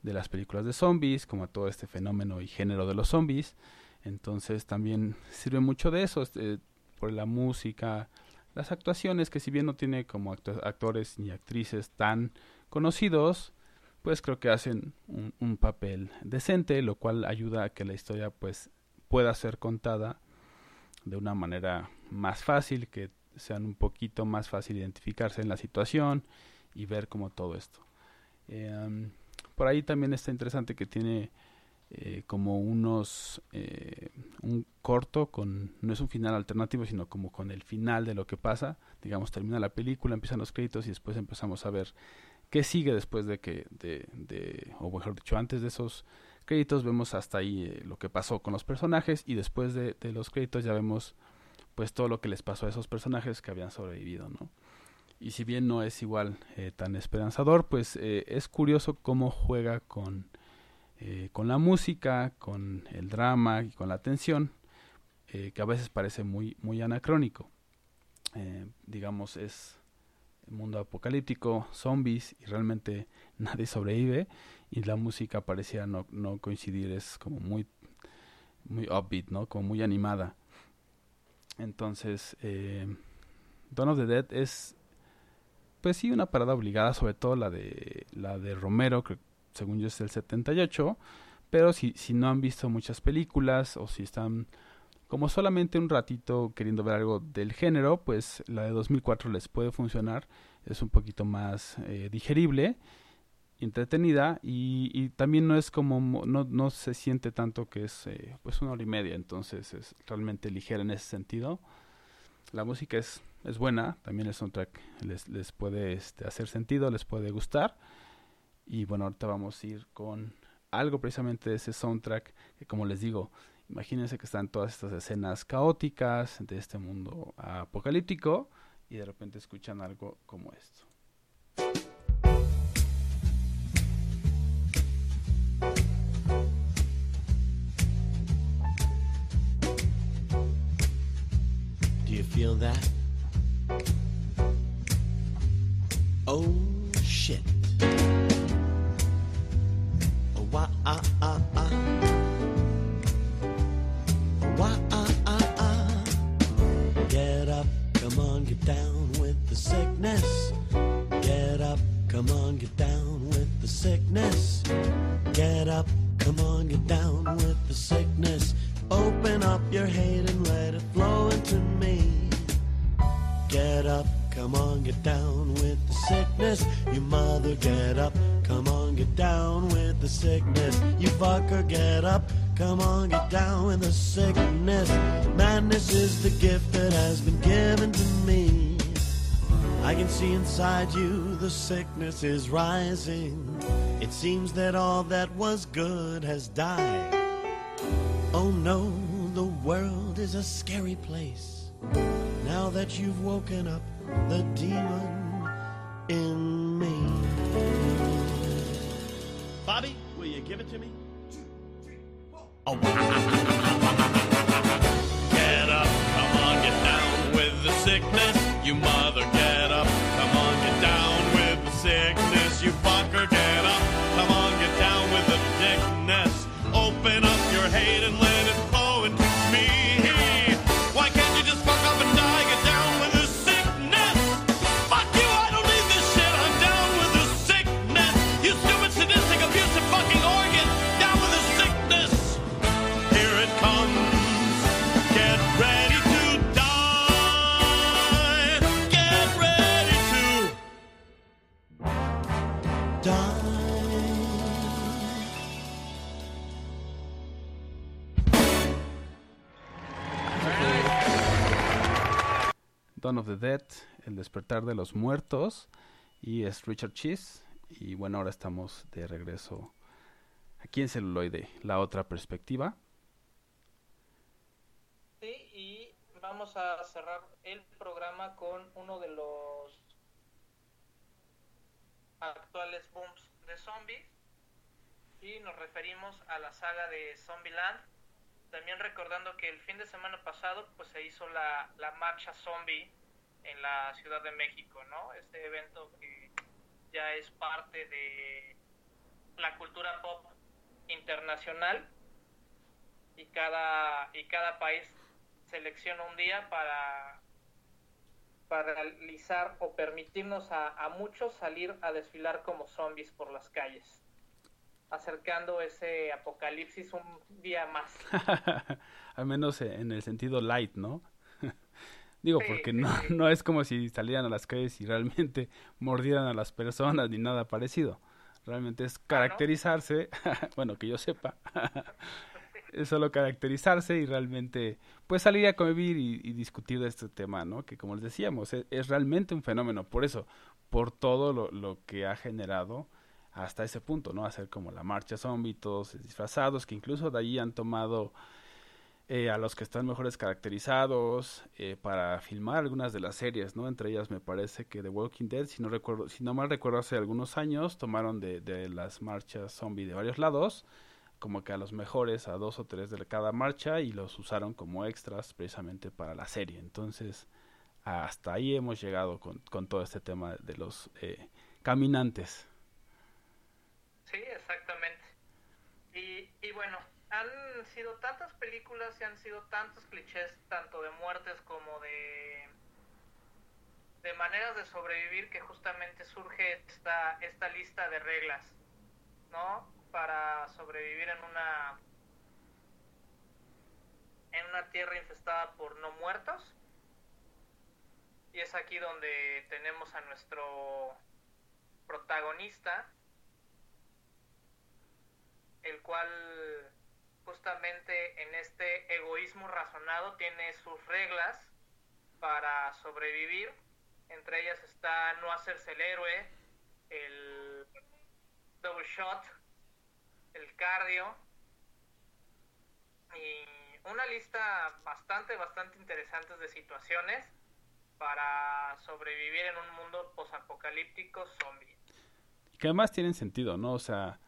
de las películas de zombies como a todo este fenómeno y género de los zombies. Entonces también sirve mucho de eso este, por la música las actuaciones que si bien no tiene como actores ni actrices tan conocidos pues creo que hacen un, papel decente lo cual ayuda a que la historia pues pueda ser contada de una manera más fácil que sean un poquito más fácil identificarse en la situación y ver como todo esto. Um, por ahí también está interesante que tiene eh, como unos eh, un corto con no es un final alternativo sino como con el final de lo que pasa. Digamos termina la película empiezan los créditos y después empezamos a ver qué sigue después de que de, de o mejor dicho antes de esos créditos vemos hasta ahí eh, lo que pasó con los personajes y después de, de los créditos ya vemos pues todo lo que les pasó a esos personajes que habían sobrevivido no y si bien no es igual eh, tan esperanzador pues eh, es curioso cómo juega con eh, con la música, con el drama y con la tensión, que a veces parece muy, muy anacrónico. Digamos, es el mundo apocalíptico, zombies y realmente nadie sobrevive y la música parecía no, no coincidir, es como muy, muy upbeat, ¿no? Como muy animada. Entonces, Dawn of the Dead es, pues sí, una parada obligada, sobre todo la de, la de Romero, que según yo es el 78, pero si, si no han visto muchas películas o si están como solamente un ratito queriendo ver algo del género, pues la de 2004 les puede funcionar, es un poquito más eh, digerible, entretenida y, también no es como, mo- no, no se siente tanto que es eh, pues una hora y media, entonces es realmente ligera en ese sentido. La música es, es buena, también el soundtrack les, les puede este, hacer sentido, les puede gustar. Y bueno, ahorita vamos a ir con algo precisamente de ese soundtrack que como les digo, imagínense que están todas estas escenas caóticas de este mundo apocalíptico y de repente escuchan algo como esto. Feel that? Oh shit. Oh, wah, ah, ah, ah. Wah, ah, ah, ah. Get up, come on, get down with the sickness. Get up, come on, get down with the sickness. Get up, come on, get down with the sickness. Open up your hate and let it flow into me. Get up, come on, get down with the sickness. You mother, get up, come on, get down with the sickness. You fucker, get up, come on, get down with the sickness. Madness is the gift that has been given to me. I can see inside you the sickness is rising. It seems that all that was good has died. Oh no, the world is a scary place. Now that you've woken up the demon in me. Bobby, will you give it to me? Two, three, four. Oh, Get up, come on, get down with the sickness. You mother, Dawn of the Dead, El despertar de los muertos, y es Richard Cheese. Y bueno, ahora estamos de regreso aquí en celuloide, la otra perspectiva. Sí, y vamos a cerrar el programa con uno de los actuales booms de zombies. Y nos referimos a la saga de Zombieland. También recordando que el fin de semana pasado pues se hizo la, la marcha zombie en la Ciudad de México, ¿no? Este evento que ya es parte de la cultura pop internacional y cada y cada país selecciona un día para para realizar o permitirnos a, a muchos salir a desfilar como zombies por las calles acercando ese apocalipsis un día más Al menos en el sentido light, ¿no? Digo, Sí, porque no, sí. no es como si salieran a las calles y realmente mordieran a las personas ni nada parecido. Realmente es caracterizarse, bueno, que yo sepa, es solo caracterizarse y realmente pues salir a convivir y, y discutir de este tema, ¿no? Que como les decíamos, es, es realmente un fenómeno, por eso, por todo lo, lo que ha generado hasta ese punto, ¿no? Hacer como la marcha zombie, todos disfrazados, que incluso de ahí han tomado eh, a los que están mejores caracterizados eh, para filmar algunas de las series, ¿no? Entre ellas me parece que The Walking Dead, si no recuerdo, si no mal recuerdo hace algunos años, tomaron de, de las marchas zombie de varios lados, como que a los mejores, a dos o tres de cada marcha, y los usaron como extras precisamente para la serie. Entonces, hasta ahí hemos llegado con, con todo este tema de los eh, caminantes. Sí, exactamente. Y, y bueno, han sido tantas películas y han sido tantos clichés, tanto de muertes como de de maneras de sobrevivir que justamente surge esta esta lista de reglas, ¿no? Para sobrevivir en una en una tierra infestada por no muertos. Y es aquí donde tenemos a nuestro protagonista, el cual justamente en este egoísmo razonado tiene sus reglas para sobrevivir. Entre ellas está no hacerse el héroe, el double shot, el cardio y una lista bastante, bastante interesante de situaciones para sobrevivir en un mundo posapocalíptico zombie. que además tienen sentido, ¿no? O sea,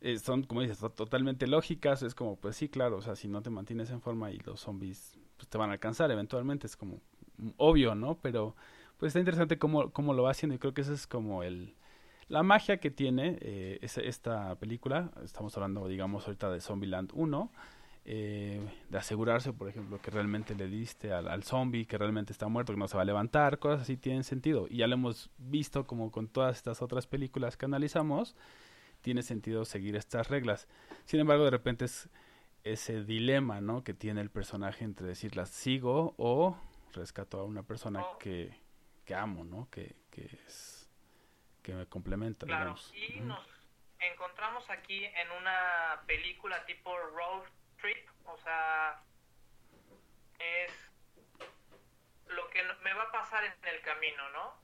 eh, son, como dices, to- totalmente lógicas. Es como, pues sí, claro, o sea, si no te mantienes en forma y los zombies pues, te van a alcanzar eventualmente, es como mm, obvio, ¿no? Pero pues está interesante cómo, cómo lo va haciendo y creo que esa es como el la magia que tiene eh, ese- esta película. Estamos hablando, digamos, ahorita de Zombieland 1. eh, de asegurarse, por ejemplo, que realmente le diste al, al zombie, que realmente está muerto, que no se va a levantar, cosas así tienen sentido. Y ya lo hemos visto como con todas estas otras películas que analizamos, tiene sentido seguir estas reglas. Sin embargo, de repente es ese dilema, ¿no? Que tiene el personaje entre decir las sigo o rescato a una persona que, que amo, ¿no? Que, que es que me complementa, Claro, digamos. y nos encontramos aquí en una película tipo road trip, o sea, es lo que me va a pasar en el camino, ¿no?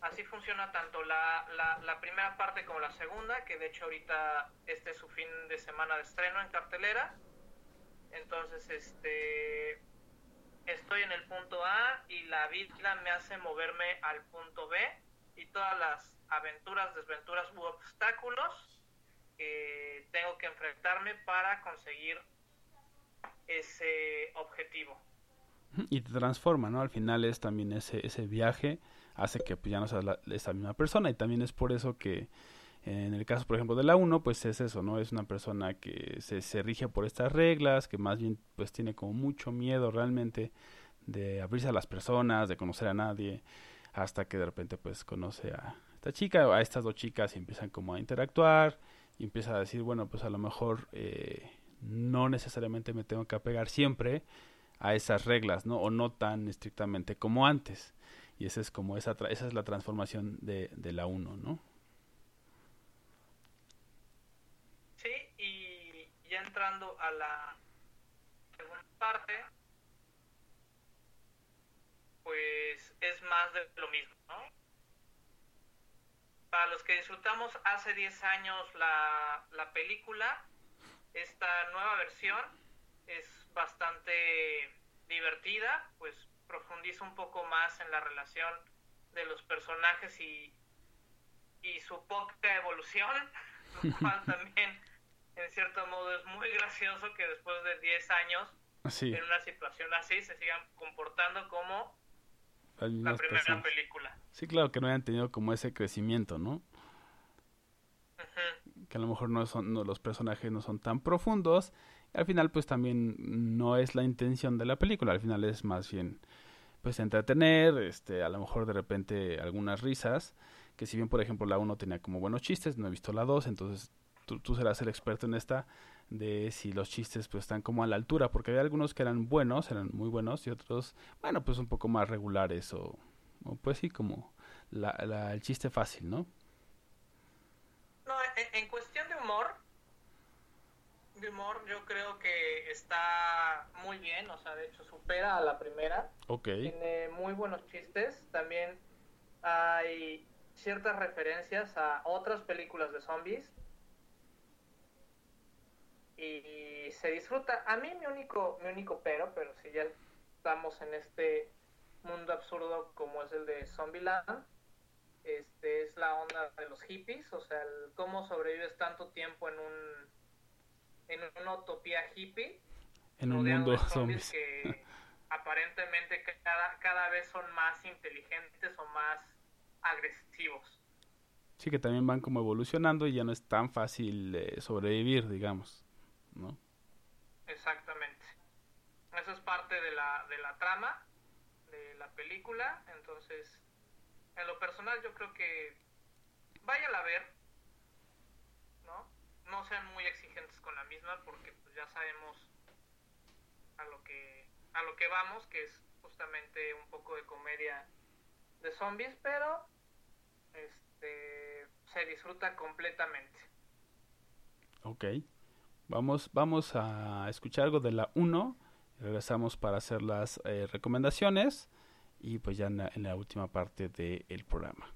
Así funciona tanto la, la, primera parte como la segunda, que de hecho ahorita este es su fin de semana de estreno en cartelera. Entonces, este estoy en el punto A y la vida me hace moverme al punto B y todas las aventuras, desventuras u obstáculos que tengo que enfrentarme para conseguir ese objetivo. Y te transforma, ¿no? Al final es también ese, ese viaje, hace que pues, ya no seas la- esa misma persona y también es por eso que en el caso, por ejemplo, de la 1, pues es eso, ¿no? Es una persona que se, se rige por estas reglas, que más bien pues tiene como mucho miedo realmente de abrirse a las personas, de conocer a nadie, hasta que de repente pues conoce a esta chica, a estas dos chicas y empiezan como a interactuar y empieza a decir, bueno, pues a lo mejor eh, no necesariamente me tengo que apegar siempre a esas reglas, ¿no? O no tan estrictamente como antes. Y esa es como esa, esa es la transformación de, de la 1, ¿no? Sí, y ya entrando a la segunda parte, pues es más de lo mismo, ¿no? Para los que disfrutamos hace 10 años la, la película, esta nueva versión es bastante divertida, pues profundiza un poco más en la relación de los personajes y, y su poca evolución, lo cual también en cierto modo es muy gracioso que después de 10 años Sí, en una situación así se sigan comportando como la primera personas. película. Sí, claro que no hayan tenido como ese crecimiento, ¿no? Que a lo mejor no son no, los personajes no son tan profundos y al final pues también no es la intención de la película al final es más bien pues entretener este a lo mejor de repente algunas risas que si bien por ejemplo la 1 tenía como buenos chistes no he visto la 2 entonces tú, tú serás el experto en esta de si los chistes pues están como a la altura porque había algunos que eran buenos eran muy buenos y otros bueno pues un poco más regulares o, o pues sí como la, el chiste fácil no No, en, en cuestión de humor, humor yo creo que está muy bien, o sea, de hecho supera a la primera. ok Tiene muy buenos chistes. También hay ciertas referencias a otras películas de zombies. Y se disfruta. A mí mi único, mi único pero, pero si ya estamos en este mundo absurdo como es el de Zombieland, este es la onda de los hippies, o sea, el cómo sobrevives tanto tiempo en un en una utopía hippie en un mundo de zombies zombies que aparentemente cada, cada vez son más inteligentes o más agresivos. Sí, que también van como evolucionando y ya no es tan fácil eh, sobrevivir, digamos, ¿no? Exactamente. Eso es parte de la, de la trama de la película. Entonces, en lo personal yo creo que vayan a ver, ¿no? Sean muy exigentes con la misma porque pues, ya sabemos a lo que a lo que vamos, que es justamente un poco de comedia de zombies, pero este se disfruta completamente. Ok. Vamos, vamos a escuchar algo de la 1. y Regresamos para hacer las eh, recomendaciones y pues ya en la, en la última parte del programa.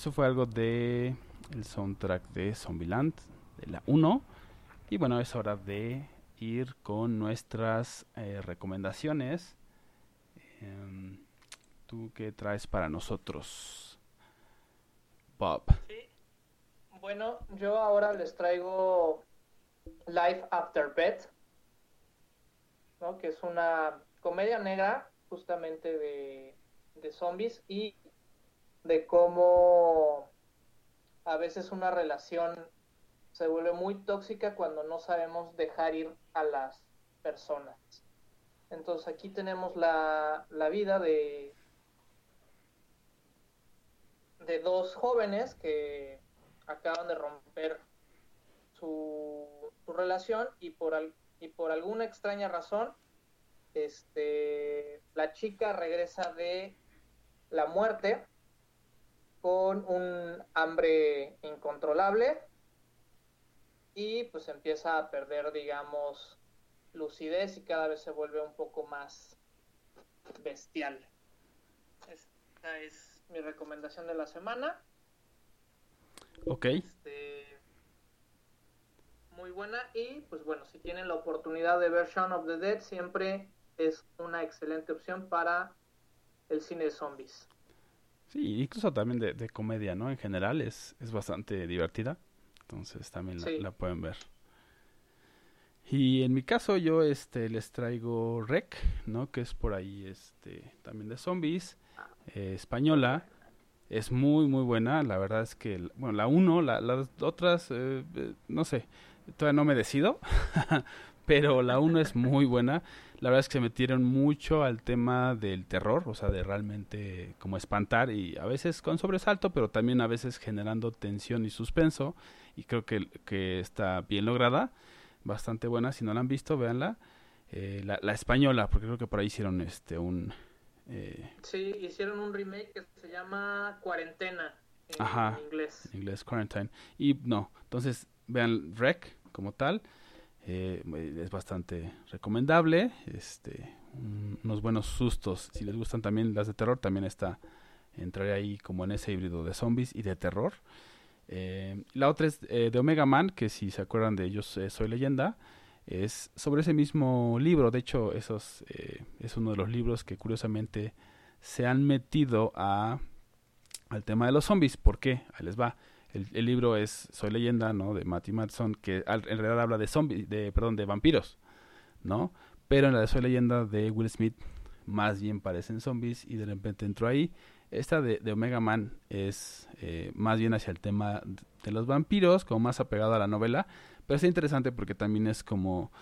Eso fue algo de el soundtrack de Zombieland, de la 1. Y bueno, es hora de ir con nuestras eh, recomendaciones. Em, ¿Tú qué traes para nosotros, Bob? Sí. Bueno, yo ahora les traigo Life After Bed, que es una comedia negra justamente de, de zombies y de cómo a veces una relación se vuelve muy tóxica cuando no sabemos dejar ir a las personas. Entonces aquí tenemos la, la vida de, de dos jóvenes que acaban de romper su, su relación y por, al- y por alguna extraña razón este, la chica regresa de la muerte con un hambre incontrolable y pues empieza a perder, digamos, lucidez y cada vez se vuelve un poco más bestial. Esta es mi recomendación de la semana. Ok, Este, muy buena y pues bueno, si tienen la oportunidad de ver Shaun of the Dead, siempre es una excelente opción para el cine de zombies. Sí, incluso también de, de comedia, ¿no? En general es, es bastante divertida. Entonces también la, Sí. la pueden ver. Y en mi caso yo este les traigo Rec, ¿no? Que es por ahí este también de zombies, eh, española. Es muy muy buena, la verdad es que bueno, la uno, la- las otras eh, eh, no sé, todavía no me decido, pero la uno es muy buena. La verdad es que se metieron mucho al tema del terror, o sea, de realmente como espantar y a veces con sobresalto, pero también a veces generando tensión y suspenso. Y creo que, que está bien lograda, bastante buena. Si no la han visto, véanla. Eh, la, la española, porque creo que por ahí hicieron este un... eh, Sí, hicieron un remake que se llama Cuarentena en Ajá. inglés. en inglés Quarantine. Y no, entonces vean Rec como tal. Eh, es bastante recomendable. Este, un- unos buenos sustos. Si les gustan también las de terror, también está. Entraré ahí como en ese híbrido de zombies y de terror. Eh, la otra es eh, de Omega Man, que si se acuerdan de ellos, eh, Soy Leyenda. Es sobre ese mismo libro. De hecho, esos, eh, es uno de los libros que curiosamente se han metido a al tema de los zombies. ¿Por qué? Ahí les va. El, libro es Soy leyenda, ¿no? De Matty Matson, que al- en realidad habla de zombies, de, perdón, de vampiros, ¿no? Pero en la de Soy leyenda de Will Smith, más bien parecen zombies y de repente entró ahí. Esta de, de Omega Man es eh, más bien hacia el tema de los vampiros, como más apegado a la novela, pero es interesante porque también es como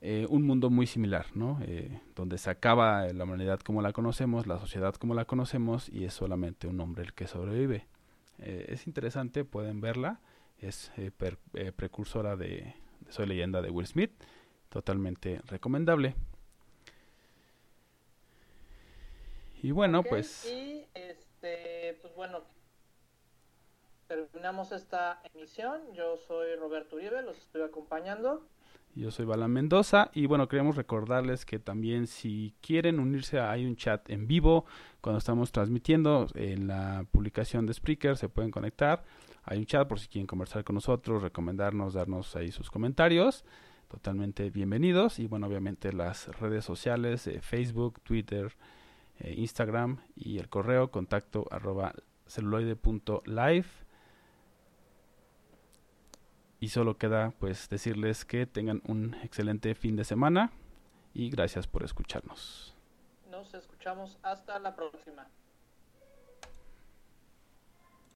eh, un mundo muy similar, ¿no? Eh, donde se acaba la humanidad como la conocemos, la sociedad como la conocemos y es solamente un hombre el que sobrevive. Eh, es interesante, pueden verla. Es eh, per- eh, precursora de, de Soy leyenda de Will Smith. Totalmente recomendable. Y bueno, pues Y este, pues bueno, terminamos esta emisión. Yo soy Roberto Uribe, los estoy acompañando. Yo soy Bala Mendoza y bueno, queremos recordarles que también si quieren unirse hay un chat en vivo cuando estamos transmitiendo en la publicación de Spreaker se pueden conectar. Hay un chat por si quieren conversar con nosotros, recomendarnos, darnos ahí sus comentarios. Totalmente bienvenidos y bueno, obviamente las redes sociales, eh, Facebook, Twitter, eh, Instagram y el correo contacto arroba celuloide.live. Y solo queda pues decirles que tengan un excelente fin de semana y gracias por escucharnos. Nos escuchamos hasta la próxima.